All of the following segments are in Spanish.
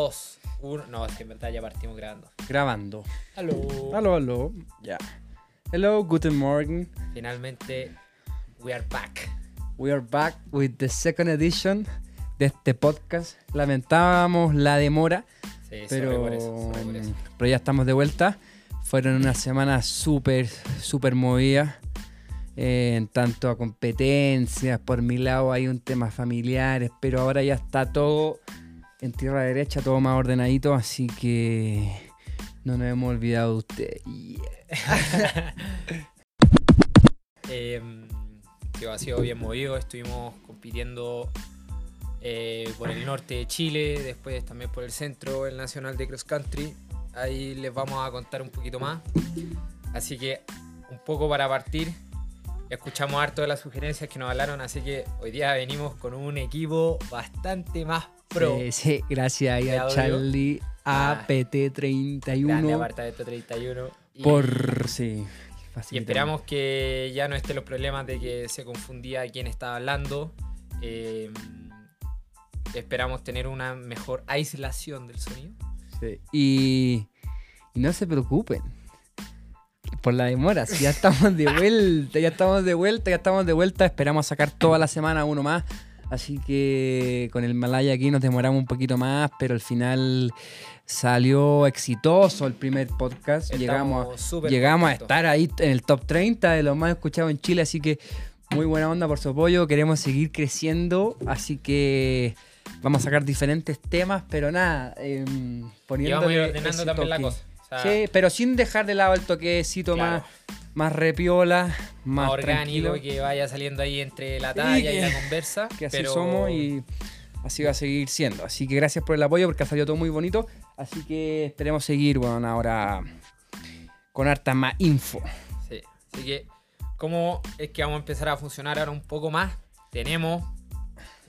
2, 1. No, es que en verdad ya partimos grabando. Grabando. Aló. Aló, aló. Ya. Hello, guten Morgen. Finalmente, we are back. We are back with the second edition de este podcast. Lamentábamos la demora, Sí, sorry pero, por eso, sorry por eso. pero ya estamos de vuelta. Fueron unas semanas súper, súper movidas. eh, en tanto a competencias, por mi lado hay un tema familiares, pero ahora ya está todo en tierra derecha, todo más ordenadito, así que no nos hemos olvidado de. Yeah. Eh, que ha sido bien movido. Estuvimos compitiendo eh, por el norte de Chile, después también por el centro, el Nacional de Cross Country. Ahí les vamos a contar un poquito más. Así que, un poco para partir, escuchamos harto de las sugerencias que nos hablaron. Así que hoy día venimos con un equipo bastante más pro. Sí, sí, gracias ahí a. Charlie Ah, Grande APT31 apartamento 31. Y- por sí. Y esperamos que ya no estén los problemas de que se confundía quién estaba hablando. Eh, esperamos tener una mejor aislación del sonido. Sí. Y, y no se preocupen por la demora. Si ya estamos de vuelta, ya estamos de vuelta, ya estamos de vuelta. Esperamos sacar toda la semana uno más. Así que con el Malaya aquí nos demoramos un poquito más, pero al final salió exitoso el primer podcast. Llegamos, súper llegamos a estar ahí en el top 30 de los más escuchados en Chile, así que muy buena onda por su apoyo. Queremos seguir creciendo, así que vamos a sacar diferentes temas, pero nada, eh, Y poniendo vamos a ir ordenando también la cosa. O sea, Sí, pero sin dejar de lado el toquecito claro, más, más repiola, más, orgánico tranquilo, que vaya saliendo ahí entre la talla y la conversa. que así pero somos y así va a seguir siendo. Así que gracias por el apoyo porque ha salido todo muy bonito. Así que esperemos seguir, bueno, ahora con harta más info. Sí. Así que, ¿cómo es que vamos a empezar a funcionar ahora un poco más? Tenemos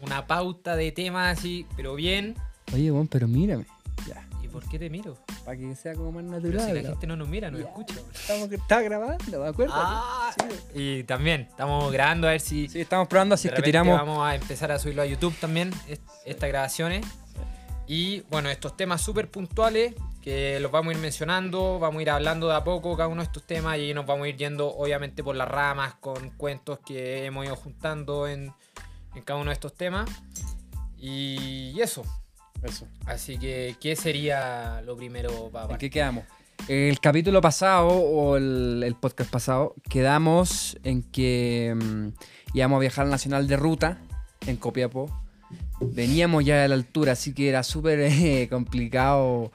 una pauta de temas así, pero bien. Oye, bueno, pero mírame. Ya. ¿Y por qué te miro? Para que sea como más Pero natural. si la gente no nos mira, nos escucha. Estamos, está grabando, ¿me acuerdo? Ah, Sí. y también estamos grabando a ver si Sí, estamos probando, así de es que tiramos. vamos a empezar a subirlo a YouTube también, est- estas grabaciones. Y bueno, estos temas súper puntuales que los vamos a ir mencionando, vamos a ir hablando de a poco cada uno de estos temas y nos vamos a ir yendo obviamente por las ramas con cuentos que hemos ido juntando en, en cada uno de estos temas. Y eso. Eso. Así que, ¿qué sería lo primero para ¿En qué quedamos? El capítulo pasado o el, el podcast pasado quedamos en que mm, íbamos a viajar al Nacional de Ruta en Copiapó. Veníamos ya de la altura, así que era súper eh, complicado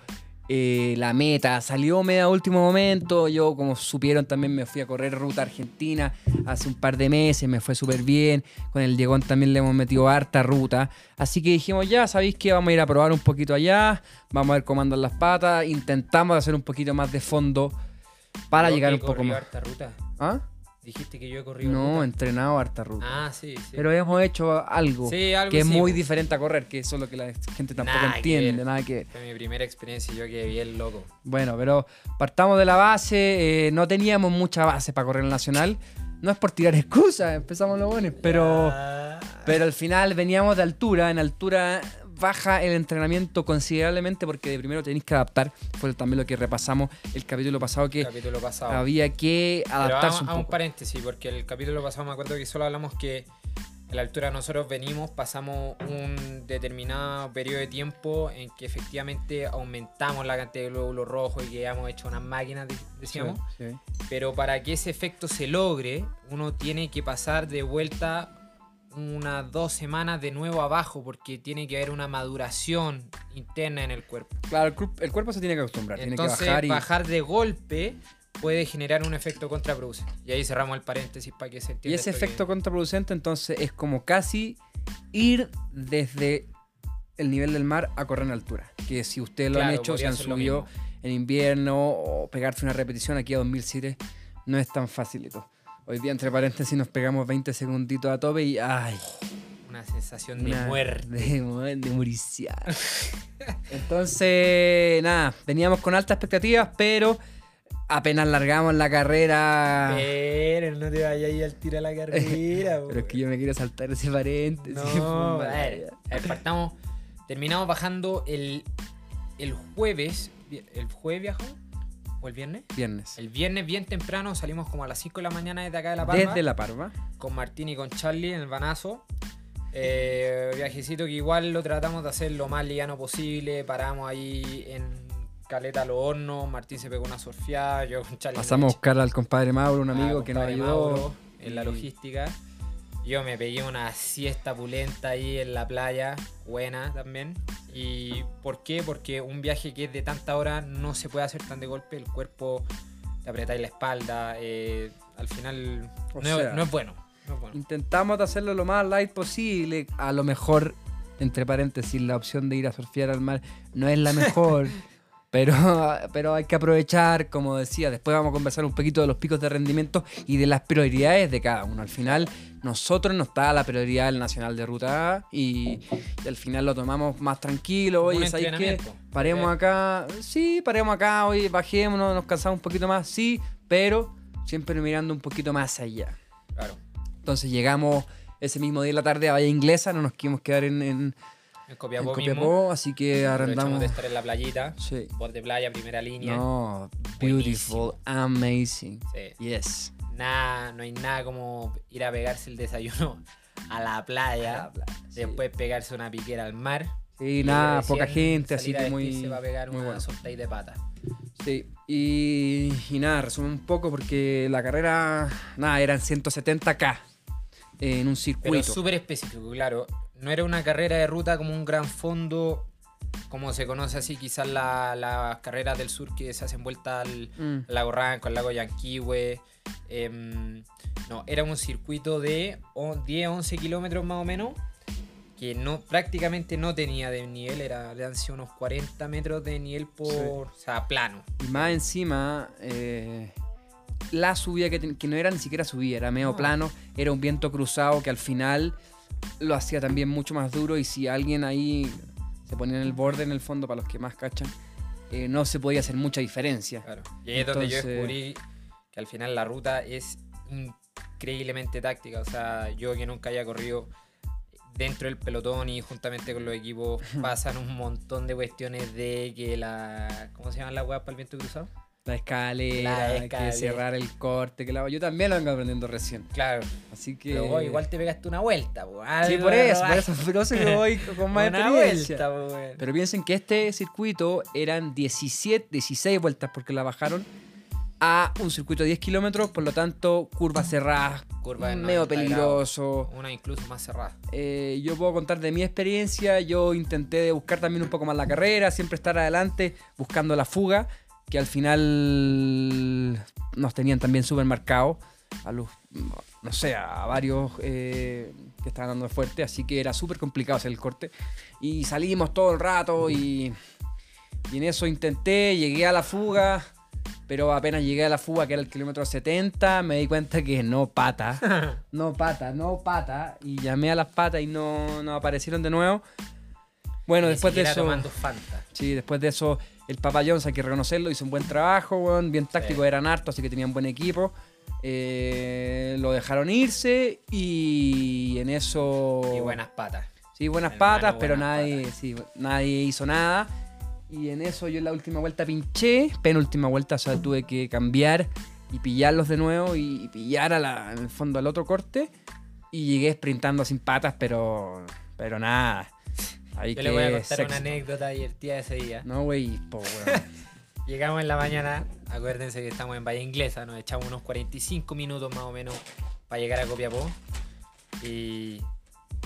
eh, la meta. Salió medio a último momento. Yo, como supieron, también me fui a correr ruta argentina hace un par de meses. Me fue súper bien. Con el Diegón también le hemos metido harta ruta. Así que dijimos, ya sabéis que vamos a ir a probar un poquito allá. Vamos a ver cómo andan las patas. Intentamos hacer un poquito más de fondo para llegar un poco más. harta ruta. ¿Ah? Dijiste que yo he corrido No, ruta. entrenado harta ruta. Ah, sí, sí. Pero hemos hecho algo Sí, algo que es sí, muy diferente a correr, que eso es lo que la gente tampoco Nada que entiende, nada que Fue mi primera experiencia y yo quedé bien loco. Bueno, pero partamos de la base, eh, no teníamos mucha base para correr el nacional. No es por tirar excusas, empezamos los buenos, pero, pero al final veníamos de altura, en altura baja el entrenamiento considerablemente porque de primero tenéis que adaptar, fue también lo que repasamos el capítulo pasado que capítulo pasado. había que Pero adaptarse un hagamos un poco. paréntesis, porque el capítulo pasado me acuerdo que solo hablamos que a la altura nosotros venimos, pasamos un determinado periodo de tiempo en que efectivamente aumentamos la cantidad de glóbulos rojos y que hemos hecho unas máquinas, de- decíamos. Sí, sí. Pero para que ese efecto se logre, uno tiene que pasar de vuelta unas dos semanas de nuevo abajo, porque tiene que haber una maduración interna en el cuerpo. Claro, el, cu- el cuerpo se tiene que acostumbrar, Entonces, tiene que bajar y... de golpe puede generar un efecto contraproducente. Y ahí cerramos el paréntesis para que se Y entienda. ese esto que- efecto contraproducente entonces es como casi ir desde el nivel del mar a correr en altura. Que si ustedes lo han hecho, se han subido en invierno o pegarse una repetición aquí a 2007, no es tan facilito. Hoy día, entre paréntesis, nos pegamos 20 segunditos a tope y ¡ay! Una sensación de muerte. De, de muriciar. Entonces, nada, veníamos con altas expectativas, pero apenas largamos la carrera... Pero no te vayas ahí al tiro a la carrera. Pero es que yo me quiero saltar ese paréntesis. No, a ver, a ver, partamos. Terminamos bajando el el jueves, ¿el jueves viajamos? ¿O el viernes? Viernes. El viernes bien temprano salimos como a las 5 de la mañana desde acá de La Palma. Desde La Parva. Con Martín y con Charlie en el Banazo. Eh, viajecito que igual lo tratamos de hacer lo más liviano posible. Paramos ahí en Caleta Los Hornos. Martín se pegó una surfeada. Yo con Charlie. Pasamos a buscar al compadre Mauro, un Ah, amigo que nos ayudó. Mauro en la logística. Yo me pegué una siesta pulenta ahí en la playa, buena también. ¿Y por qué? Porque un viaje que es de tanta hora no se puede hacer tan de golpe, el cuerpo te apretáis la espalda, eh, al final no, sea, no es bueno. no es bueno. Intentamos hacerlo lo más light posible. A lo mejor, entre paréntesis, la opción de ir a surfear al mar no es la mejor. pero, pero hay que aprovechar, como decía, después vamos a conversar un poquito de los picos de rendimiento y de las prioridades de cada uno. Al final, nosotros nos está la prioridad del Nacional de Ruta A y, y al final lo tomamos más tranquilo. Oye, ¿sabes qué? Paremos Eh. acá. Sí, paremos acá, oye, bajémonos, nos cansamos un poquito más, sí, pero siempre mirando un poquito más allá. Claro. Entonces llegamos ese mismo día de la tarde a Bahía Inglesa, no nos quisimos quedar en, en, En en Copiapó, mismo. Copiapó, así que arrendamos. de estar en la playita, Sí. borde de playa, primera línea. No, beautiful, amazing. Sí. Yes. Nada, no hay nada como ir a pegarse el desayuno a la playa, después pegarse una piquera al mar. Sí, y nada, recién poca gente, así a que muy. vestirse va a pegar una bueno. de pata. Sí, y, y nada, resumo un poco porque la carrera, nada, eran 170k en un Pero circuito. súper específico, claro. No era una carrera de ruta como un gran fondo, como se conoce así, quizás la- las carreras del sur que se hacen vuelta al Mm, lago Ranco, al lago Yanquihue. em, no, era un circuito de o- 10, 11 kilómetros más o menos, que no, prácticamente no tenía de nivel, era, eran sido unos 40 metros de nivel por, Sí. o sea, plano. Y más encima, eh, la subida que, que no era ni siquiera subida, era medio No. plano, era un viento cruzado que al final lo hacía también mucho más duro y si alguien ahí se ponía en el borde en el fondo, para los que más cachan, eh, no se podía hacer mucha diferencia. Claro. Y ahí es donde yo descubrí que al final la ruta es increíblemente táctica. O sea, yo que nunca haya corrido dentro del pelotón y juntamente con los equipos pasan un montón de cuestiones de que la... ¿Cómo se llaman las weas para el viento cruzado? La escalera, La que cerrar el corte, que la... yo también lo vengo aprendiendo recién. Claro. Así que... Pero vos igual te pegaste una vuelta, po. Sí, por eso, por eso, por eso que voy con más una experiencia. vuelta, po. Pero piensen que este circuito eran 17, 16 vueltas porque la bajaron a un circuito de 10 kilómetros, por lo tanto, curvas cerradas, Curva medio 90 peligroso. Una incluso más cerrada. Eh, yo puedo contar de mi experiencia, yo intenté buscar también un poco más la carrera, siempre estar adelante, buscando la fuga, que al final nos tenían también súper marcados, a los, no sé, a varios eh, que estaban dando fuerte, así que era súper complicado hacer el corte. Y salimos todo el rato y, y en eso intenté, llegué a la fuga, pero apenas llegué a la fuga, que era el kilómetro 70, me di cuenta que no pata. No pata, no pata. Y llamé a las patas y no, no aparecieron de nuevo. Bueno, Ni después de eso. tomando Fanta. Sí, después de eso, el Papa Jones, hay que reconocerlo, hizo un buen trabajo, weón, bien táctico, Sí. eran hartos, así que tenían buen equipo. Eh, lo dejaron irse y en eso. Y buenas patas. Sí, buenas Hermano, patas, pero buenas nadie, sí, nadie hizo nada. Y en eso yo en la última vuelta pinché, penúltima vuelta, o sea, tuve que cambiar y pillarlos de nuevo y, y pillar a la- en el fondo al otro corte. Y llegué sprintando sin patas, pero, pero nada. Yo le voy a contar una anécdota divertida de ese día. No, güey, po, weón. Llegamos en la mañana, acuérdense que estamos en Bahía Inglesa, nos echamos unos 45 minutos más o menos para llegar a Copiapó. Y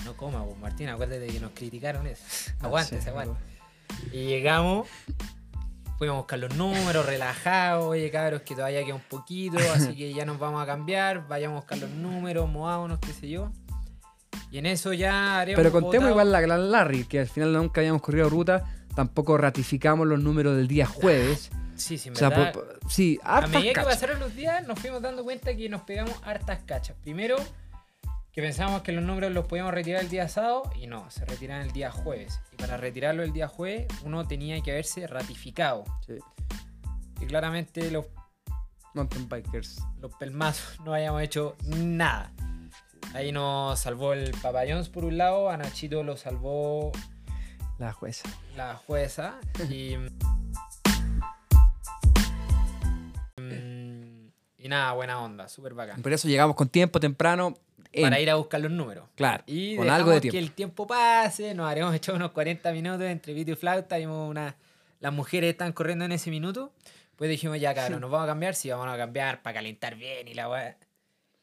no coma, vos, Martín, acuérdate que nos criticaron eso. Aguántese, Sí, aguante. Y llegamos, fuimos a buscar los números, relajados, oye cabros, que todavía queda un poquito, así que ya nos vamos a cambiar, vayamos a buscar los números, movámonos, qué sé yo. Y en eso ya haremos Pero contemos igual la Gran Larry, que al final nunca habíamos corrido ruta, tampoco ratificamos los números del día jueves. Sí, sí, en o sea, verdad, por- por- sí, A medida que cachas. pasaron los días, nos fuimos dando cuenta que nos pegamos hartas cachas. Primero, que pensábamos que los números los podíamos retirar el día sábado y no, se retiran el día jueves. Y para retirarlo el día jueves, uno tenía que haberse ratificado. Sí. Y claramente los, Mountain Bikers. los pelmazos no habíamos hecho nada. Ahí nos salvó el Papa Jones por un lado, a Nachito lo salvó La jueza. la jueza y, Mm, y nada, buena onda, súper bacán. Por eso llegamos con tiempo, temprano. en- Para ir a buscar los números. Claro, Y con dejamos algo de que tiempo. el tiempo pase, nos haremos echar unos 40 minutos entre pito y flauta, vimos una... Las mujeres están corriendo en ese minuto, pues dijimos, ya cabrón, ¿nos vamos a cambiar? Sí, vamos a cambiar para calentar bien y la weá.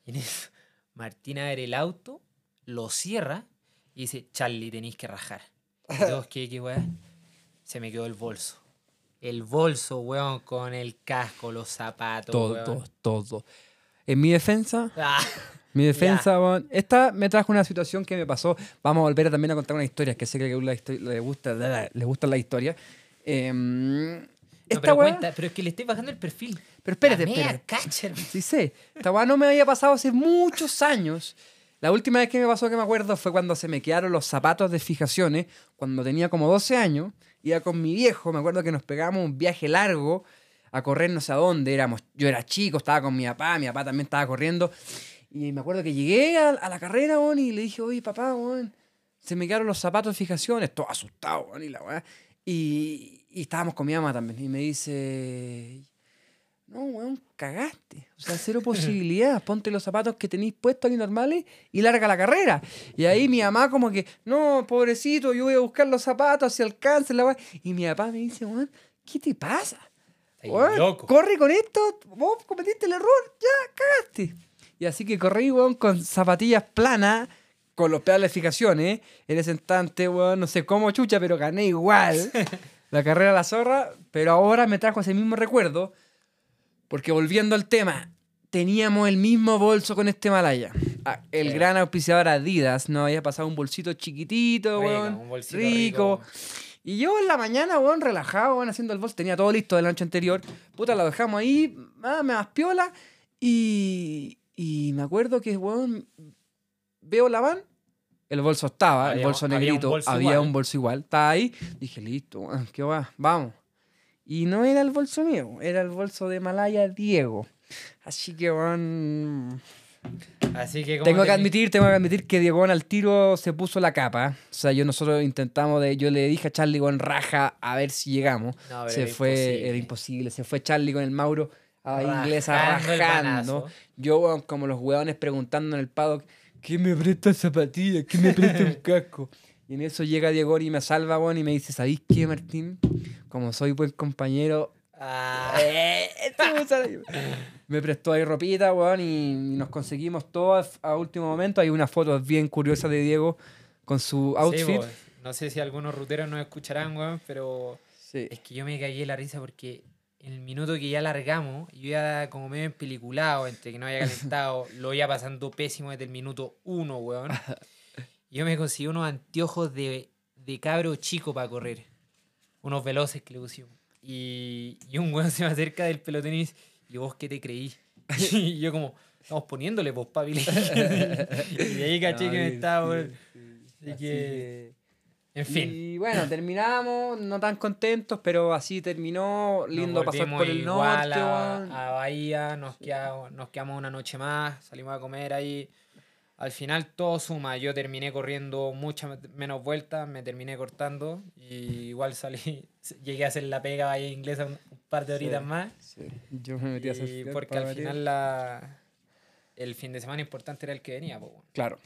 Y en eso, Martina abre el auto, lo cierra y dice, Charlie, tenéis que rajar. Y todos, ¿qué, qué weá? Se me quedó el bolso. El bolso, weón, con el casco, los zapatos, Todo, weón. todo, todo. En mi defensa, Ah, mi defensa, weón, esta me trajo una situación que me pasó. Vamos a volver a también a contar una historia, que sé que a la histo- le gusta, le gusta la historia. Em, no, esta pero, weá- cuenta, pero es que le estoy bajando el perfil. Pero espérate, espérate. hermano. Sí sé. Esta weá no me había pasado hace muchos años. La última vez que me pasó que me acuerdo fue cuando se me quedaron los zapatos de fijaciones, cuando tenía como 12 años. Iba con mi viejo, me acuerdo que nos pegamos un viaje largo a correr no sé a dónde. Éramos, yo era chico, estaba con mi papá, mi papá también estaba corriendo. Y me acuerdo que llegué a, a la carrera, weón, y le dije, oye, papá, weón, se me quedaron los zapatos de fijaciones. Todo asustado, weón, y la weá. Y, y estábamos con mi mamá también. Y me dice, no, weón, cagaste. O sea, cero posibilidad. Ponte los zapatos que tenéis puestos aquí normales y larga la carrera. Y ahí mi mamá como que, no, pobrecito, yo voy a buscar los zapatos si alcanza la. Y mi papá me dice, weón, ¿qué te pasa? Weón, loco. corre con esto, vos cometiste el error, ya cagaste. Y así que corrí, weón, con zapatillas planas, con los pedales de fijaciones. En ese instante, weón, no sé cómo chucha, pero gané igual. la carrera a la zorra, pero ahora me trajo ese mismo recuerdo, porque volviendo al tema, teníamos el mismo bolso con este Malaya. Ah, El Sí. gran auspiciador Adidas nos había pasado un bolsito chiquitito, Rico, weón, un bolsito rico. rico. Y yo en la mañana, weón, relajado, weón, haciendo el bolso. Tenía todo listo de la noche anterior. Puta, lo dejamos ahí, ah, me das piola. Y, y me acuerdo que, weón, veo la van. El bolso estaba, el Había- bolso había un negrito. bolso había un bolso igual. Estaba ahí. Dije, listo, ¿qué va? Vamos. Y no era el bolso mío, era el bolso de Malaya Diego. Así que, weón. Así que, ¿cómo Tengo que admitir, tengo que admitir que Diego al tiro se puso la capa. O sea, yo nosotros intentamos de, yo le dije a Charlie con raja a ver si llegamos. No, se era fue, imposible. era imposible. Se fue Charlie con el Mauro a inglesa Rajando el rajando. Yo, como los hueones preguntando en el paddock, ¿quién me presta zapatillas? ¿Quién me presta un casco? Y en eso llega Diego y me salva, weón, y me dice, ¿sabéis qué, Martín? Como soy buen compañero, Ah, eh, me prestó ahí ropita, weón, y, y nos conseguimos todo a, último momento. Hay una foto bien curiosa de Diego con su sí, outfit. po. no sé si algunos ruteros nos escucharán, weón, pero Sí. es que yo me cagué la risa porque en el minuto que ya largamos, yo ya como medio empeliculado, entre que no había calentado, lo iba pasando pésimo desde el minuto uno, weón. Yo me conseguí unos anteojos de, de cabro chico para correr. Unos veloces que le pusimos. Y, y un weón se me acerca del pelotón y dice, ¿y vos qué te creí? Y yo como, estamos poniéndole, pues, papi. y de ahí caché que me estaba, sí. Así que, en fin. Y bueno, terminamos, no tan contentos, pero así terminó. Lindo pasar por el norte, a, a Bahía, nos quedamos, nos quedamos una noche más, salimos a comer ahí. Al final todo suma, yo terminé corriendo muchas menos vueltas, me terminé cortando y igual salí, llegué a hacer la pega Bahía Inglesa un, par de horitas Sí. más. Sí, Yo me metí a hacer porque al final la, el fin de semana importante era el que venía. po, weón. Claro.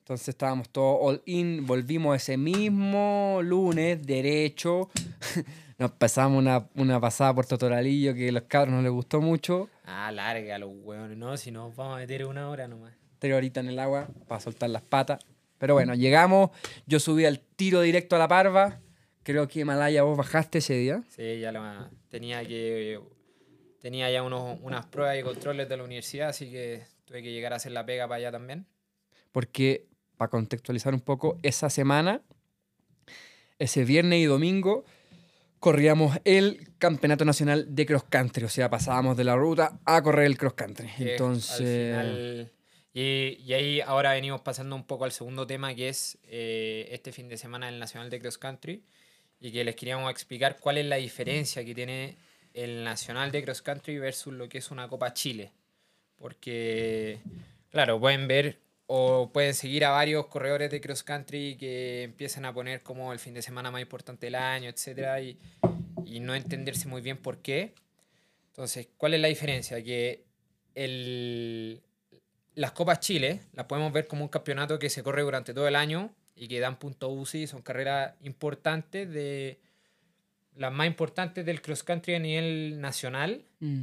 Entonces estábamos todos all in, volvimos ese mismo lunes, derecho. Nos pasamos una, una pasada por Totoralillo que a los cabros no les gustó mucho. Ah, larga los hueones, no, si nos vamos a meter una hora nomás. Tres horitas en el agua para soltar las patas. Pero bueno, llegamos. Yo subí al tiro directo a la parva. Creo que Malaya vos bajaste ese día. Sí, ya lo tenía que tenía ya unos, unas pruebas y controles de la universidad, así que tuve que llegar a hacer la pega para allá también. Porque, para contextualizar un poco, esa semana, ese viernes y domingo, corríamos el Campeonato Nacional de Cross Country. O sea, pasábamos de la ruta a correr el cross country. que Entonces, al final- y, y ahí ahora venimos pasando un poco al segundo tema, que es eh, este fin de semana el Nacional de Cross Country, y que les queríamos explicar cuál es la diferencia que tiene el Nacional de Cross Country versus lo que es una Copa Chile. Porque, claro, pueden ver o pueden seguir a varios corredores de cross country que empiezan a poner como el fin de semana más importante del año, etcétera, y, y no entenderse muy bien por qué. Entonces, ¿cuál es la diferencia? Que el, las Copas Chile las podemos ver como un campeonato que se corre durante todo el año y que dan puntos UCI, son carreras importantes, de las más importantes del cross country a nivel nacional, Mm.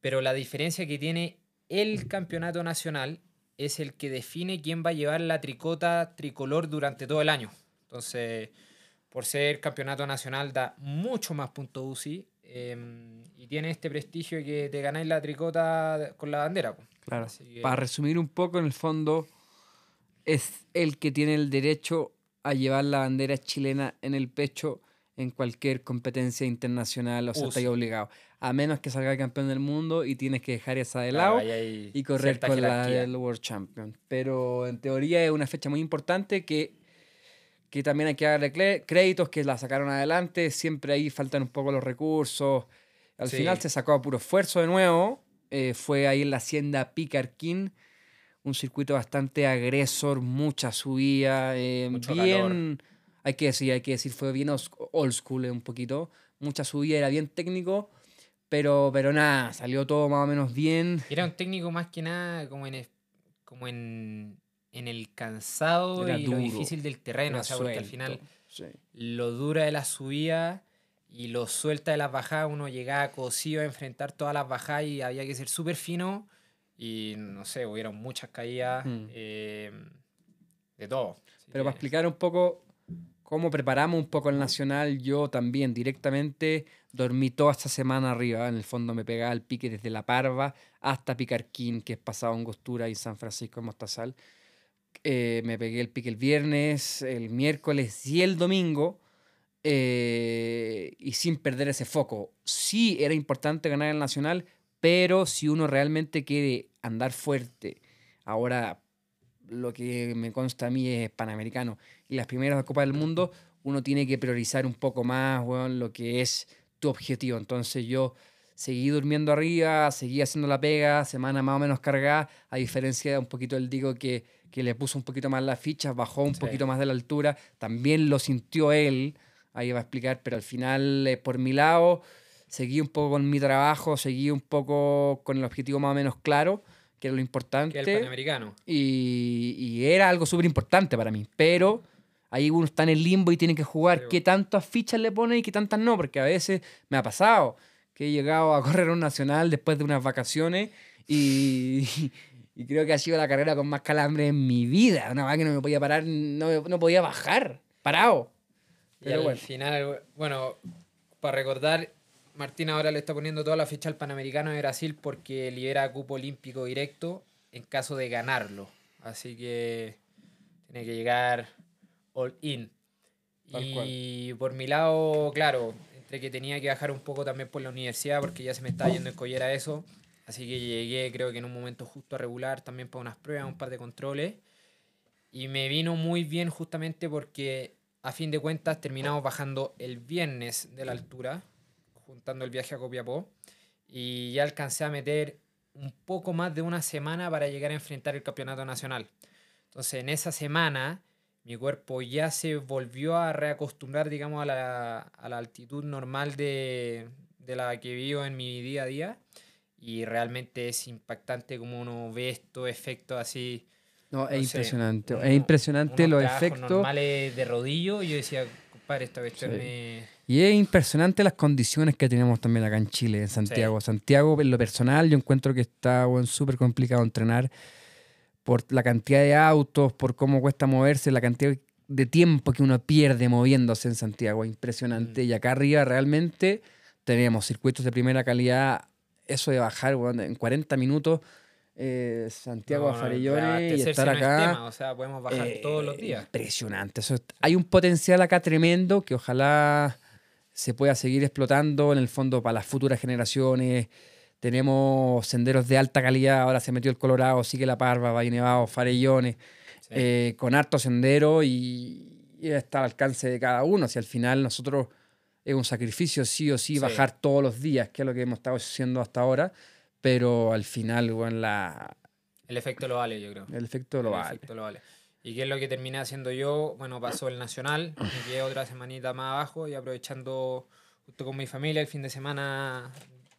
pero la diferencia que tiene el campeonato nacional es el que define quién va a llevar la tricota tricolor durante todo el año. Entonces, por ser campeonato nacional da mucho más puntos UCI em, y tiene este prestigio que te ganáis la tricota con la bandera. Claro. Así que- Para resumir un poco, en el fondo, es el que tiene el derecho a llevar la bandera chilena en el pecho en cualquier competencia internacional, o sea, está obligado. A menos que salga campeón del mundo y tienes que dejar esa de lado y correr con la del World Champion. Pero en teoría es una fecha muy importante que, que también hay que darle créditos, que la sacaron adelante. Siempre ahí faltan un poco los recursos. Al Sí. final se sacó a puro esfuerzo de nuevo. Eh, fue ahí en la hacienda Picarquín. Un circuito bastante agresor, mucha subida, eh, Mucho bien, hay que decir, hay que decir, fue bien old school eh, un poquito, mucha subida, era bien técnico, pero, pero nada, salió todo más o menos bien. Era un técnico más que nada como en, como en, en el cansado Era y lo duro, difícil del terreno. O sea, porque al final sí. lo dura de la subida y lo suelta de las bajadas, uno llegaba cosido a enfrentar todas las bajadas y había que ser súper fino. Y no sé, hubieron muchas caídas Mm. eh, de todo. Pero para explicar un poco cómo preparamos un poco el Nacional, yo también directamente dormí toda esta semana arriba. En el fondo me pegaba el pique desde La Parva hasta Picarquín, que es pasado en Angostura y San Francisco en Mostazal. Eh, me pegué el pique el viernes, el miércoles y el domingo. Eh, y sin perder ese foco. Sí era importante ganar el Nacional, pero si uno realmente quiere andar fuerte, ahora lo que me consta a mí es Panamericano y las primeras Copas del Mundo, uno tiene que priorizar un poco más weón, lo que es tu objetivo. Entonces yo seguí durmiendo arriba, seguí haciendo la pega, semana más o menos cargada, a diferencia de un poquito el Digo que, que le puso un poquito más las fichas, bajó un Sí. poquito más de la altura, también lo sintió él, ahí va a explicar, pero al final eh, por mi lado seguí un poco con mi trabajo, seguí un poco con el objetivo más o menos claro, que era lo importante. que el Panamericano. Y, y era algo súper importante para mí. Pero ahí uno está en el limbo y tiene que jugar Sí, qué tantas fichas le pone y qué tantas no. Porque a veces me ha pasado que he llegado a correr un nacional después de unas vacaciones y, y creo que ha sido la carrera con más calambre en mi vida. Una vez que no me podía parar, no, no podía bajar, parado. Y Pero al bueno. final, bueno, para recordar, Martín ahora le está poniendo toda la ficha al Panamericano de Brasil porque libera cupo olímpico directo en caso de ganarlo. Así que tiene que llegar all in. Tal y por mi lado, claro, entre que tenía que bajar un poco también por la universidad porque ya se me estaba yendo en collera eso. Así que llegué, creo que en un momento justo a regular también para unas pruebas, un par de controles. Y me vino muy bien justamente porque a fin de cuentas terminamos bajando el viernes de la altura, juntando el viaje a Copiapó. Y ya alcancé a meter un poco más de una semana para llegar a enfrentar el campeonato nacional. Entonces en esa semana mi cuerpo ya se volvió a reacostumbrar, digamos, a la, a la altitud normal de, de la que vivo en mi día a día. Y realmente es impactante como uno ve estos efectos así. No, es sé, impresionante. uno- es impresionante los efectos. normales de rodillo. Y yo decía, compadre, esta cuestión Sí. me... Y es impresionante las condiciones que tenemos también acá en Chile, en Santiago. Santiago, en lo personal, yo encuentro que está weón, súper complicado entrenar por la cantidad de autos, por cómo cuesta moverse, la cantidad de tiempo que uno pierde moviéndose en Santiago. Es impresionante. Mm. Y acá arriba realmente tenemos circuitos de primera calidad. Eso de bajar en 40 minutos eh, Santiago No, Farellones y estar no es acá. tema, o sea, podemos bajar Eh, todos los días. Impresionante. Eso hay un potencial acá tremendo que ojalá se pueda seguir explotando en el fondo para las futuras generaciones. Tenemos senderos de alta calidad. Ahora se metió el Colorado, sigue la Parva, Valle Nevado, Farellones, Sí. eh, con harto sendero y, y está al alcance de cada uno. Si al final nosotros es un sacrificio sí o sí, Sí. bajar todos los días, que es lo que hemos estado haciendo hasta ahora. Pero al final, bueno, la, El efecto lo vale, yo creo. El efecto lo El vale. efecto lo vale. ¿Y qué es lo que terminé haciendo yo? Bueno, pasó el Nacional, me quedé otra semanita más abajo y aprovechando justo con mi familia el fin de semana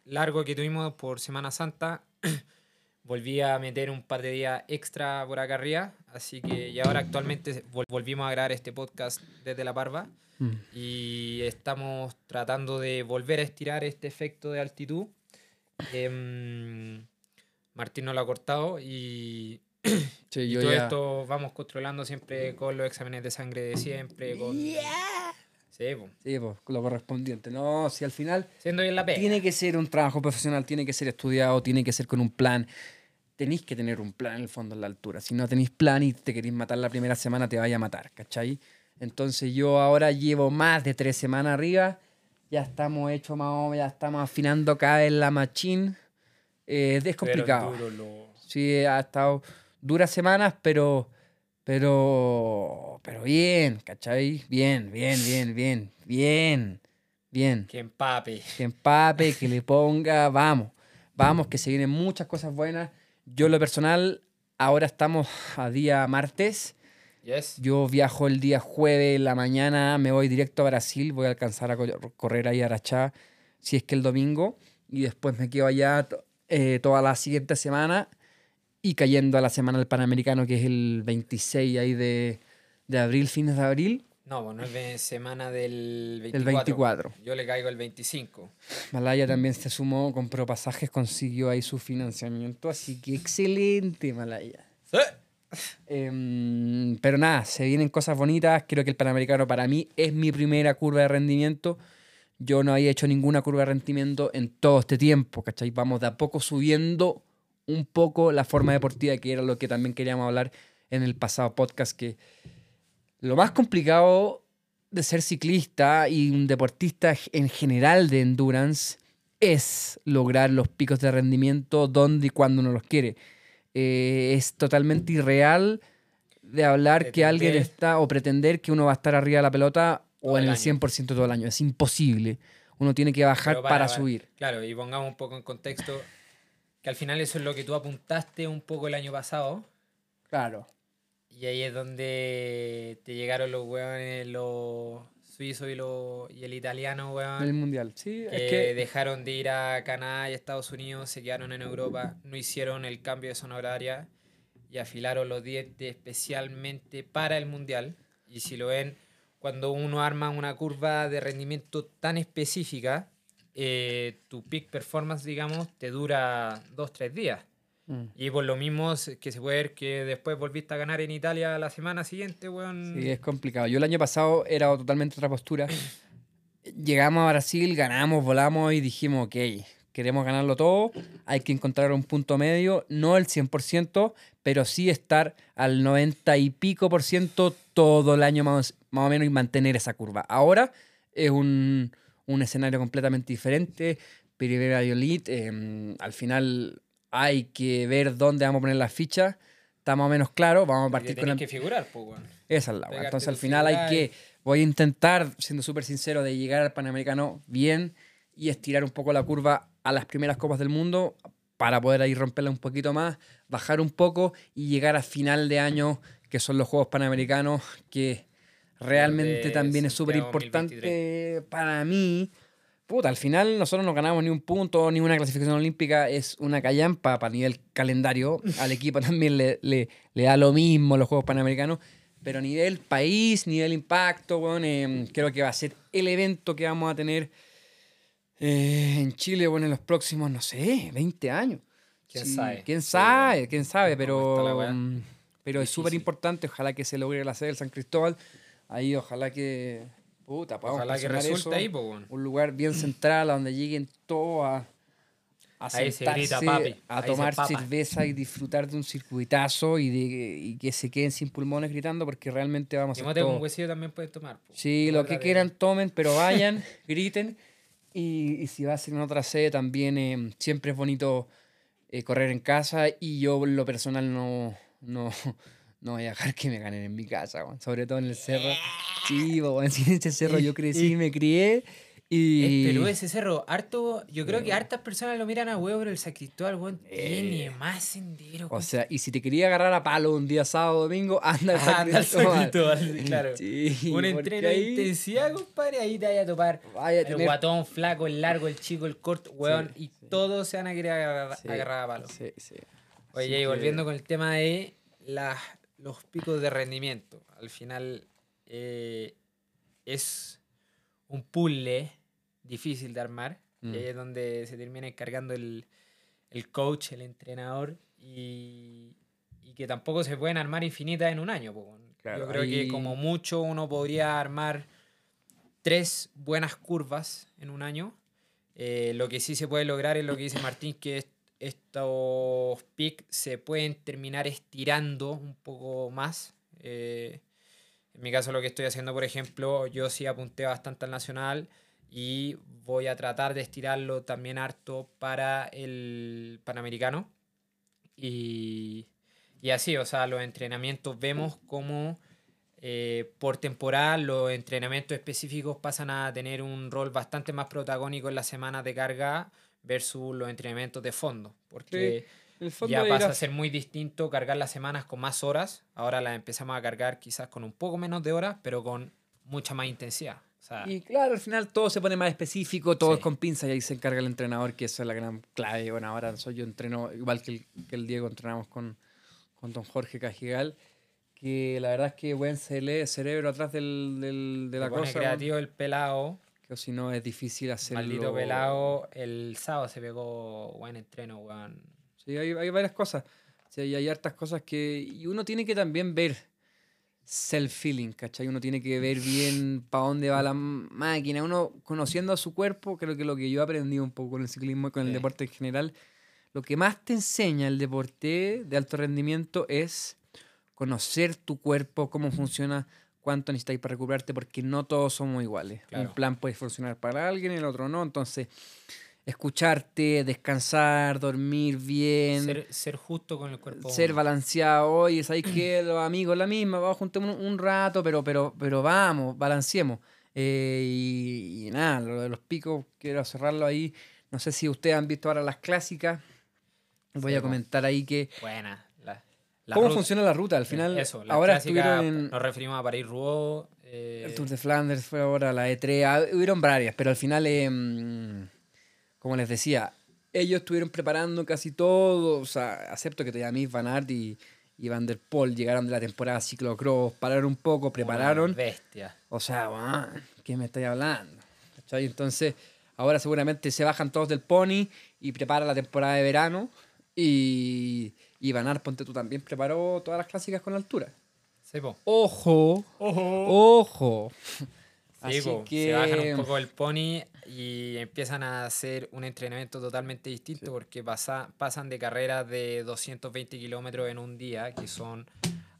largo que tuvimos por Semana Santa, volví a meter un par de días extra por acá arriba, así que y ahora actualmente vol- volvimos a grabar este podcast desde La Parva Mm. y estamos tratando de volver a estirar este efecto de altitud. Em, Martín no lo ha cortado y Sí, y yo todo ya- esto vamos controlando siempre con los exámenes de sangre de siempre. Con... Sí, po. Sí, pues, lo correspondiente. No, si al final Siendo bien la pega. tiene que ser un trabajo profesional, tiene que ser estudiado, tiene que ser con un plan. Tenéis que tener un plan en el fondo en la altura. Si no tenéis plan y te queréis matar la primera semana, te vaya a matar, ¿cachai? Entonces yo ahora llevo más de tres semanas arriba. Ya estamos hechos más o menos, ya estamos afinando cada vez la machine. Eh, es complicado. lo- Sí, ha estado duras semanas, pero, pero, pero bien, ¿cachai? Bien, bien, bien, bien, bien, bien. Que empape. Que empape, que le ponga, vamos, vamos, que se vienen muchas cosas buenas. Yo en lo personal, ahora estamos a día martes. Yes. Yo viajo el día jueves en la mañana, me voy directo a Brasil, voy a alcanzar a co- correr ahí a Arachá, si es que el domingo, y después me quedo allá eh, toda la siguiente semana y cayendo a la semana del Panamericano, que es el 26 ahí de, de abril, fines de abril, No, pues no es de semana del 24. el 24. Yo le caigo el 25. Malaya también se sumó, compró pasajes, consiguió ahí su financiamiento, así que excelente, Malaya. Sí. Em, pero nada, se vienen cosas bonitas. Creo que el Panamericano para mí es mi primera curva de rendimiento. Yo no había hecho ninguna curva de rendimiento en todo este tiempo, ¿cachai? Vamos de a poco subiendo un poco la forma deportiva, que era lo que también queríamos hablar en el pasado podcast, que lo más complicado de ser ciclista y un deportista en general de endurance es lograr los picos de rendimiento donde y cuando uno los quiere. Eh, es totalmente irreal de hablar que alguien está o pretender que uno va a estar arriba de la pelota o en el el año. 100% todo el año. Es imposible. Uno tiene que bajar para- para- subir. Claro, y pongamos un poco en contexto que al final eso es lo que tú apuntaste un poco el año pasado. Claro. Y ahí es donde te llegaron los hueones, los suizos y, los, y el italiano, weón. El mundial. Sí, que, es que. dejaron de ir a Canadá y Estados Unidos, se quedaron en Europa, no hicieron el cambio de zona horaria y afilaron los dientes especialmente para el mundial. Y si lo ven, cuando uno arma una curva de rendimiento tan específica, eh, tu peak performance, digamos, te dura dos, tres días. Mm. Y por lo mismo que se puede ver que después volviste a ganar en Italia la semana siguiente, weón. Sí, es complicado. Yo el año pasado era totalmente otra postura. Llegamos a Brasil, ganamos, volamos y dijimos, ok, queremos ganarlo todo, hay que encontrar un punto medio, no el 100%, pero sí estar al 90 y pico por ciento todo el año más, más o menos y mantener esa curva. Ahora es un, un escenario completamente diferente, primera elite, eh, al final hay que ver dónde vamos a poner las fichas, está más o menos claro, vamos a partir con la... que figurar, pues. Esa es la. Pegarte Entonces al final hay que, voy a intentar, siendo súper sincero, de llegar al Panamericano bien y estirar un poco la curva a las primeras copas del mundo para poder ahí romperla un poquito más, bajar un poco y llegar a final de año, que son los Juegos Panamericanos, que realmente también es súper importante para mí. Puta, al final nosotros no ganamos ni un punto, ni una clasificación olímpica, es una callampa para nivel calendario. Al equipo también le, le- le da lo mismo los Juegos Panamericanos. Pero a nivel país, nivel impacto, bueno, creo que va a ser el evento que vamos a tener eh, en Chile, bueno, en los próximos, no sé, 20 años. ¿Quién Sí, sabe? ¿Quién sabe? ¿Quién sabe? ¿Cómo está Pero, mm, pero es súper importante. Ojalá que se logre la sede del San Cristóbal. Ahí, ojalá que. Puta, Ojalá que resulte ahí, weón. Un lugar bien central a donde lleguen todos a, a sentarse, grita, papi. a tomar cerveza y disfrutar de un circuitazo y, de, y que se queden sin pulmones gritando porque realmente vamos Si a hacer te un todo. huesillo también puedes tomar. po. Sí, lo que de- quieran tomen, pero vayan, griten. Y, y si va a ser en otra sede, también eh, siempre es bonito eh, correr en casa. Y yo, en lo personal, no, no, no voy a dejar que me ganen en mi casa, weón. sobre todo en el cerro. Sí, sí, en ese cerro yo crecí, me crié. Y... Es peludo ese cerro. Harto, yo creo que hartas personas lo miran a huevo, pero el San Cristóbal, weón, tiene más sendero. Eh. O sea, y si te quería agarrar a palo un día sábado o domingo, anda al San Anda al San Cristóbal. Cristóbal, claro. Sí, Un entreno de ahí intensidad, compadre, ahí te vaya a topar. vaya a El tener- guatón, flaco, el largo, el chico, el corto, weón, Sí, y sí. todos se van a querer agarrar, agarrar a palo. Sí, sí. Oye, y volviendo con el tema de las, los picos de rendimiento. Al final eh, es un puzzle difícil de armar. Mm. Y ahí es donde se termina encargando el, el coach, el entrenador. Y, y que tampoco se pueden armar infinitas en un año. Claro, Yo creo ahí- que como mucho uno podría armar tres buenas curvas en un año. Eh, lo que sí se puede lograr es lo que dice Martín, que es- estos pics se pueden terminar estirando un poco más. Eh, en mi caso lo que estoy haciendo, por ejemplo, yo sí apunté bastante al nacional y voy a tratar de estirarlo también harto para el panamericano. Y, y así, o sea, los entrenamientos vemos como eh, por temporada los entrenamientos específicos pasan a tener un rol bastante más protagónico en las semanas de carga versus los entrenamientos de fondo. Porque el fondo ya pasa a ser muy distinto cargar las semanas con más horas. Ahora las empezamos a cargar quizás con un poco menos de horas, pero con mucha más intensidad. O sea, Y claro, al final todo se pone más específico, todo Sí. es con pinza y ahí se encarga el entrenador, que eso es la gran clave. Bueno, ahora soy yo entreno, igual que el, que el Diego, entrenamos con, con don Jorge Cajigal, que la verdad es que buen cerebro atrás del, del- de la cosa. creativo el pelado. Que si no es difícil hacerlo. Maldito pelado. El sábado se pegó buen entreno, weón. Sí, hay, hay varias cosas. Sí, hay, hay hartas cosas que. Y uno tiene que también ver self-feeling, ¿cachai? Uno tiene que ver bien para dónde va la máquina. Uno conociendo a su cuerpo, creo que lo que yo he aprendido un poco con el ciclismo y con el Sí. deporte en general, lo que más te enseña el deporte de alto rendimiento es conocer tu cuerpo, cómo funciona, cuánto necesitáis para recuperarte, porque no todos somos iguales. Claro. Un plan puede funcionar para alguien, el otro no. Entonces, escucharte, descansar, dormir bien, Ser, ser justo con el cuerpo. ser balanceado. Oye, ¿sabéis que los amigos la misma? Vamos, juntemos un, un rato, pero, pero, pero vamos, balanceemos. Eh, y, y nada, lo de los picos, quiero cerrarlo ahí. No sé si ustedes han visto ahora las clásicas. Voy Sí, a comentar ahí que Buena. La, cómo ruta- funciona la ruta. Al final, Eso, la ahora clásica, estuvieron en Nos referimos a París-Roubaix. eh, el Tour de Flanders, fue ahora la E3. ah, Hubieron varias, pero al final, eh, como les decía, ellos estuvieron preparando casi todo. O sea, acepto que Teamis, Van Aert y, y Van der Poel llegaron de la temporada ciclocross, pararon un poco, prepararon. una Bestia. O sea, weón, ¿qué me estáis hablando? ¿Cachai? Entonces, ahora seguramente se bajan todos del pony y prepara la temporada de verano. Y, y Van Aert, ponte tú también, preparó todas las clásicas con altura. Sí, po. ¡Ojo! Ojo. ¡Ojo! Sí, Así po, que... Se bajan un poco el pony y empiezan a hacer un entrenamiento totalmente distinto porque pasa, pasan de carreras de 220 kilómetros en un día, que son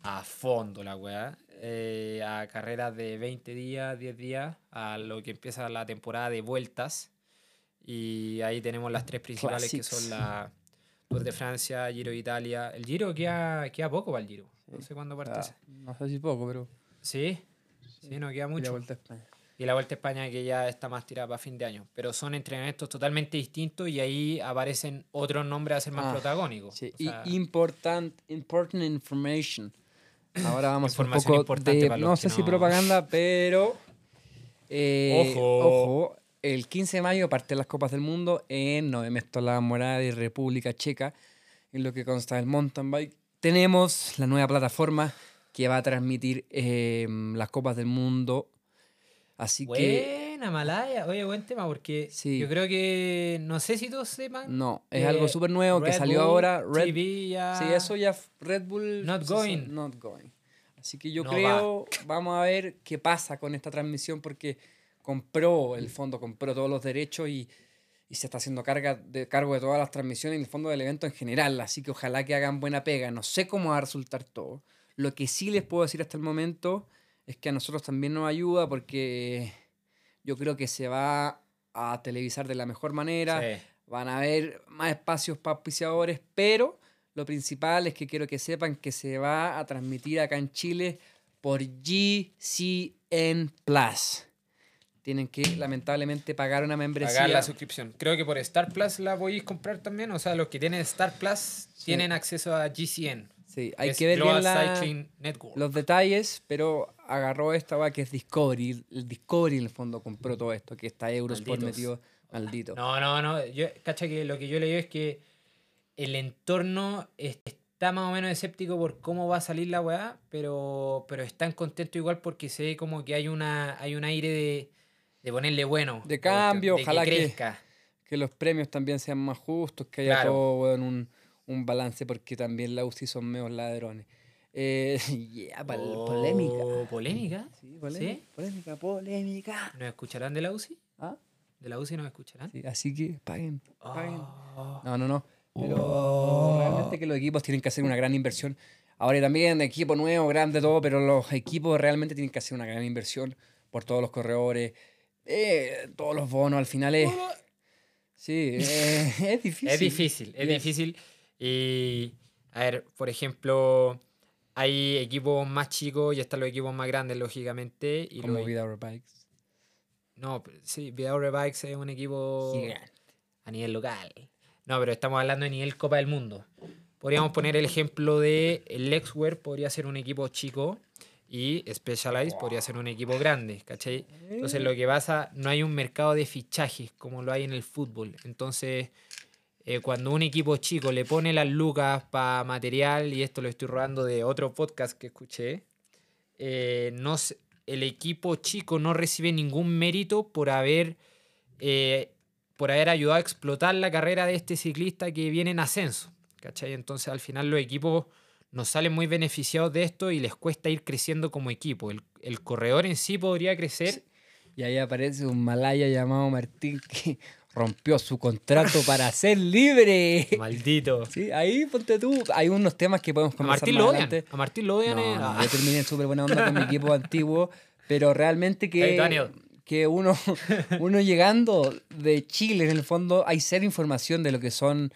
a fondo la weá, eh, a carreras de 20 días, 10 días, a lo que empieza la temporada de vueltas. Y ahí tenemos las tres principales que son la Tour de Francia, Giro de Italia. El Giro queda, queda poco para el Giro. No sé cuándo parte Ah, ese. no sé si poco, pero... Sí, sí, no queda y la mucho. Vuelta a España. Y la Vuelta a España que ya está más tirada para fin de año. Pero son entrenamientos totalmente distintos y ahí aparecen otros nombres a ser más Ah, protagónicos. Sí, O sea, y important, important information. Ahora vamos a un poco importante de, para los no sé si propaganda, pero eh, Ojo. ojo, el 15 de mayo parten las Copas del Mundo en Nové Mesto, la Morada y República Checa, en lo que consta del mountain bike. Tenemos la nueva plataforma que va a transmitir eh, las Copas del Mundo. Así que Buena, Malaya. Oye, buen tema porque Sí. yo creo que, no sé si todos sepan. no, es eh, algo súper nuevo que salió Bull ahora. Red TV ya- Sí, eso ya Red Bull. Not going. Not going. Así que yo No creo, vamos a ver qué pasa con esta transmisión porque compró, el fondo compró todos los derechos y, y se está haciendo carga de, cargo de todas las transmisiones y el fondo del evento en general. Así que ojalá que hagan buena pega. No sé cómo va a resultar todo. Lo que sí les puedo decir hasta el momento es que a nosotros también nos ayuda porque yo creo que se va a televisar de la mejor manera Sí. van a haber más espacios para auspiciadores, pero lo principal es que quiero que sepan que se va a transmitir acá en Chile por GCN Plus. Tienen que lamentablemente pagar una membresía. Pagar la suscripción. Creo que por Star Plus la podéis comprar también. O sea, los que tienen Star Plus tienen acceso a GCN. Sí, hay que ver bien la- los detalles, pero agarró esta weá que es Discovery. El Discovery en el fondo compró todo esto, que está Eurosport metido maldito. No, no, no. Yo, cacha que lo que yo leí es que el entorno es- está más o menos escéptico por cómo va a salir la weá, pero, pero están contentos igual porque se ve como que hay una hay un aire de, de ponerle bueno. De cambio, de ojalá que- crezca. Que los premios también sean más justos, que haya Claro. todo weón, un, un balance, porque también la UCI son menos ladrones. Eh, yeah, Oh, polémica. ¿Polémica? Sí, polémica, ¿Sí? polémica, polémica. ¿Nos escucharán de la UCI? ¿Ah? ¿De la UCI nos escucharán? Sí, así que paguen, paguen. Oh. No, no, no. Pero realmente que los equipos tienen que hacer una gran inversión. Ahora también equipo nuevo, grande, todo, pero los equipos realmente tienen que hacer una gran inversión por todos los corredores, eh, todos los bonos. Al final es. Sí, eh, es difícil. Es difícil, es Yes. difícil. Y, a ver, por ejemplo, hay equipos más chicos y están los equipos más grandes, lógicamente. Y Como Vida Bikes. No, sí, Vidaurre Bikes es un equipo Gigante. a nivel local. No, pero estamos hablando de nivel Copa del Mundo. Podríamos poner el ejemplo de el Lexware, podría ser un equipo chico y Specialized podría ser un equipo grande, ¿cachai? Entonces lo que pasa, no hay un mercado de fichajes como lo hay en el fútbol. Entonces, eh, cuando un equipo chico le pone las lucas para material, y esto lo estoy robando de otro podcast que escuché, eh, no el equipo chico no recibe ningún mérito por haber, eh, por haber ayudado a explotar la carrera de este ciclista que viene en ascenso. ¿cachai? Entonces al final los equipos no salen muy beneficiados de esto y les cuesta ir creciendo como equipo. El, el corredor en sí podría crecer. Y ahí aparece un malaya llamado Martín que rompió su contrato para ser libre. Maldito. Sí, ahí ponte tú. Hay unos temas que podemos A conversar Martín más lo odian. A Martín lo odian. No, no, Ah. yo terminé súper buena onda con mi equipo antiguo, pero realmente Hey, que, Daniel. que uno, uno llegando de Chile, en el fondo, hay cero información de lo que son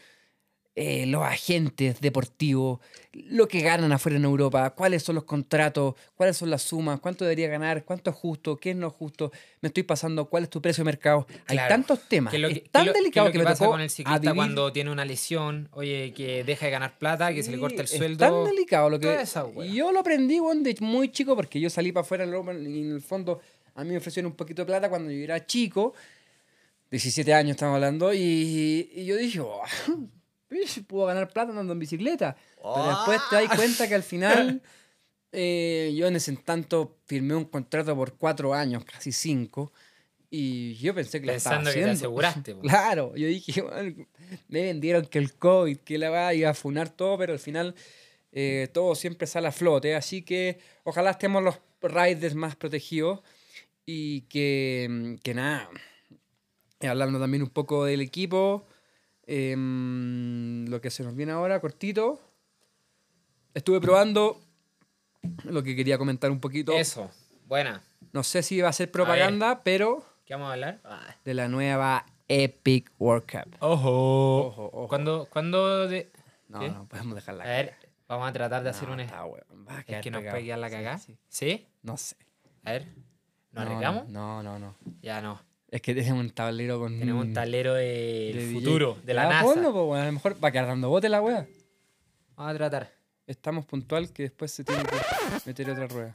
eh, los agentes deportivos, lo que ganan afuera en Europa, cuáles son los contratos, cuáles son las sumas, cuánto debería ganar, cuánto es justo, qué es no justo, me estoy pasando, cuál es tu precio de mercado. Hay Claro. tantos temas. ¿Qué es lo es que, tan es lo- es delicado lo que, que me pasa tocó con el ciclista cuando tiene una lesión? Oye, que deja de ganar plata, que se le corta el sueldo. Es tan delicado lo que. Esa yo lo aprendí, de muy chico, porque yo salí para afuera luego, y en el fondo a mí me ofrecieron un poquito de plata cuando yo era chico. 17 años estamos hablando, y, y yo dije, oh, "Pish, puedo ganar plata andando en bicicleta. Pero después te das cuenta que al final, eh, yo en ese tanto firmé un contrato por cuatro años, casi cinco, y yo pensé que lo estaba Pensando que te haciendo. aseguraste. po. Claro, yo dije, "Bueno, me vendieron que el COVID, que la va iba a funar todo, pero al final eh, todo siempre sale a flote. Así que ojalá estemos los riders más protegidos y que, que nada, hablando también un poco del equipo, em, lo que se nos viene ahora, cortito. Estuve probando lo que quería comentar un poquito. Eso. Buena. No sé si va a ser propaganda, pero ¿Qué vamos a hablar? Ah. de la nueva Epic World Cup. Ojo. Ojo, ojo. ¿Cuándo, cuándo de.? No, ¿Qué? no podemos dejarla. A ver, vamos a tratar de hacer un. está, weón, va a Es que nos puede quedar la Sí, cagada. sí. Sí, No sé. A ver. ¿Nos No, arriesgamos? No, no, no. Ya no. Es que tenemos un tablero con. Tenemos un tablero del de DJ. futuro, de la NASA. ponlo, po, weón, A lo mejor va a quedar dando bote la wea. Vamos a tratar. Estamos puntual que después se tiene que meter otra rueda.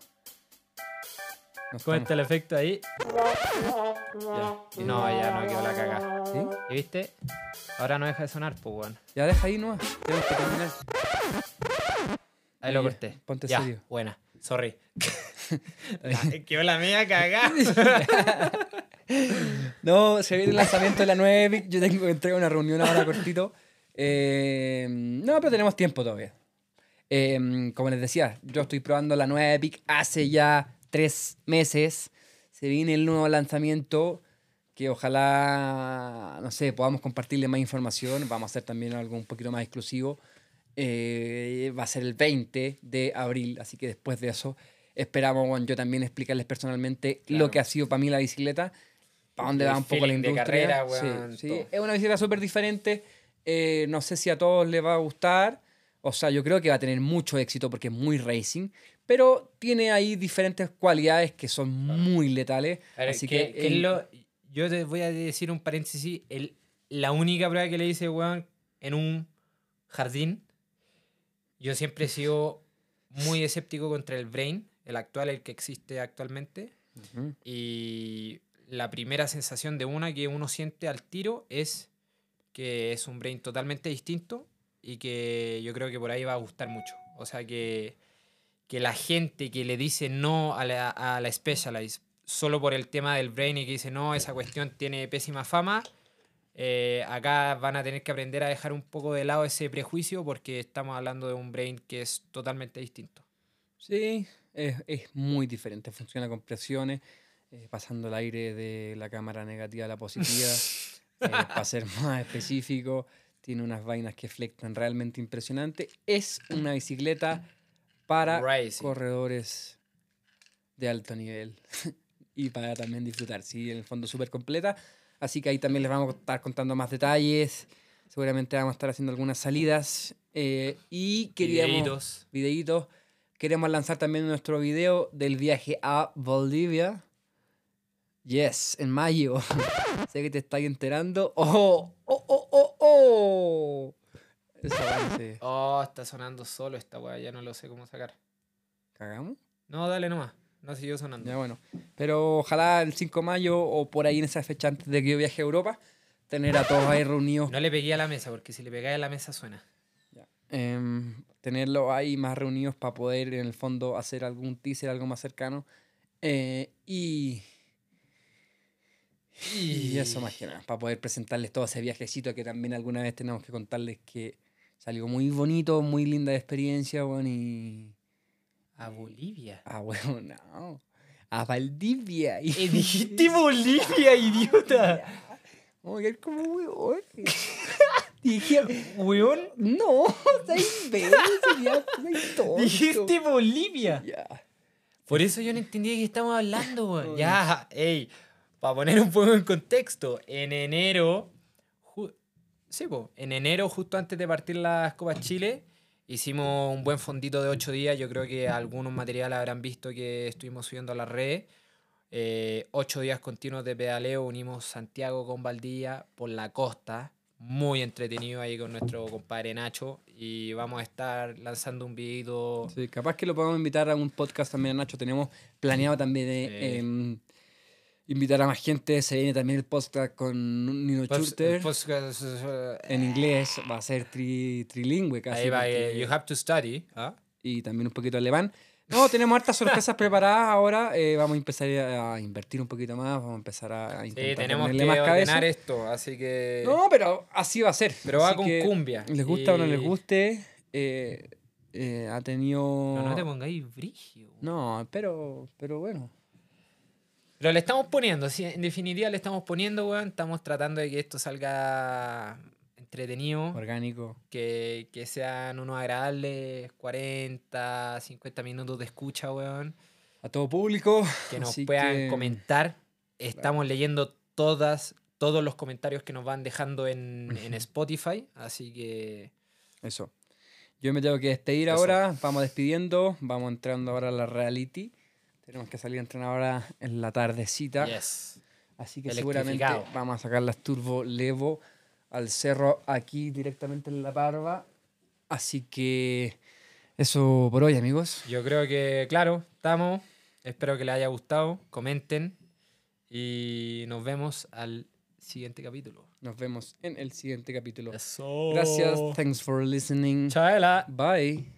No ¿Cómo está el efecto ahí? Ya. No, ya no quedó la cagada. ¿Sí? ¿Y viste? Ahora no deja de sonar, pues, weón. Ya deja ahí nomás. Tenemos que terminar. Ahí lo corté. ponte ya, serio. buena. Sorry. Quedó la media cagada. No, se viene el lanzamiento de la 9 Epic. Yo tengo que entrar a una reunión ahora cortito. Eh, no, pero tenemos tiempo todavía. Eh, como les decía, yo estoy probando la nueva Epic hace ya tres meses. Se viene el nuevo lanzamiento que ojalá, no sé, podamos compartirle más información. Vamos a hacer también algo un poquito más exclusivo. Eh, va a ser el 20 de abril, así que después de eso esperamos bueno, yo también explicarles personalmente Claro. lo que ha sido para mí la bicicleta, para dónde va un poco la feeling de industria. carrera, Sí, weón, sí. todo. Es una bicicleta súper diferente. eh, no sé si a todos les va a gustar. O sea, yo creo que va a tener mucho éxito porque es muy racing, pero tiene ahí diferentes cualidades que son muy letales. A ver, así ¿qué- que, qué es el- lo- yo te voy a decir un paréntesis. El, la única prueba que le hice, weón, en un jardín, yo siempre he sido muy escéptico contra el Brain, el actual, el que existe actualmente. Ujú. Y la primera sensación de una que uno siente al tiro es que es un Brain totalmente distinto y que yo creo que por ahí va a gustar mucho. O sea que, que la gente que le dice no a la, a la solo por el tema del Brain y que dice no, esa cuestión tiene pésima fama, eh, acá van a tener que aprender a dejar un poco de lado ese prejuicio porque estamos hablando de un Brain que es totalmente distinto. Sí, es, es muy diferente. Funciona con presiones, eh, pasando el aire de la cámara negativa a la positiva. eh, para ser más específico, tiene unas vainas que flectan realmente impresionante. Es una bicicleta para Racing. corredores de alto nivel y para también disfrutar. Sí, en el fondo súper completa. Así que ahí también les vamos a estar contando más detalles. Seguramente vamos a estar haciendo algunas salidas. eh, y queríamos Videitos. videitos. Queremos lanzar también nuestro video del viaje a Bolivia. Yes, en mayo. sé que te estáis enterando. ¡Oh! ¡Oh, oh, oh, oh! Esa. Oh, está sonando solo esta weá, ya no lo sé cómo sacar. ¿Cagamos? No, dale nomás. No siguió sonando. Ya bueno. Pero ojalá el 5 de mayo o por ahí en esa fecha antes de que yo viaje a Europa, tener a todos ahí reunidos. No le pegué a la mesa, porque si le pegáis a la mesa suena. em, tenerlos ahí más reunidos para poder en el fondo hacer algún teaser, algo más cercano. Eh, y, y eso más que nada, para poder presentarles todo ese viajecito que también alguna vez tenemos que contarles que salió muy bonito, muy linda experiencia, bueno, y... A Bolivia. Ah, bueno, no. A Valdivia. Y... Eh, dijiste Bolivia, idiota. Vamos a quedar como weón. Dije, Weón, no, soy imbécil, ya, tonto. dijiste Bolivia. Ya. Por eso yo no entendía de qué estamos hablando, weón. Ya, ey. Para poner un poco en contexto, en enero. sí, po, en enero, justo antes de partir las Copas Chile, hicimos un buen fondito de ocho días. Yo creo que algunos materiales habrán visto que estuvimos subiendo a la red. Eh, ocho días continuos de pedaleo, unimos Santiago con Valdivia por la costa. Muy entretenido ahí con nuestro compadre Nacho. Y vamos a estar lanzando un videito. Sí, capaz que lo podemos invitar a un podcast también, Nacho. Tenemos planeado también eh, Sí. Invitar a más gente. Se viene también el podcast con Nino Post- Schurter. podcast, eh, En inglés va a ser tri- trilingüe casi. Ahí va, eh, you have to study. ¿ah? y también un poquito alemán. No, tenemos hartas sorpresas preparadas ahora. eh, vamos a empezar a invertir un poquito más. Vamos a empezar a Sí, intentar tenemos ponerle que más ordenar esto, así que... No, pero así va a ser. Pero va Así con que cumbia. Les gusta o no les y- guste. eh, eh, ha tenido. No, no te pongáis brigio. No, pero, pero bueno. Pero le estamos poniendo, sí, en definitiva le estamos poniendo, weón. Estamos tratando de que esto salga entretenido, Orgánico. que, que sean unos agradables 40, 50 minutos de escucha, weón. A todo público. Que nos así puedan que- comentar. Estamos leyendo todas, todos los comentarios que nos van dejando en, en Spotify, así que... Eso. Yo me tengo que despedir Eso. ahora. Vamos despidiendo. Vamos entrando ahora a la reality. Tenemos que salir a entrenar ahora en la tardecita. Yes. Así que seguramente vamos a sacar las Turbo Levo al cerro aquí directamente en la parva. Así que eso por hoy, amigos. Yo creo que, claro, estamos. Espero que les haya gustado. Comenten. Y nos vemos al siguiente capítulo. Nos vemos en el siguiente capítulo. Eso. Gracias. Thanks for listening. Chaela. Bye.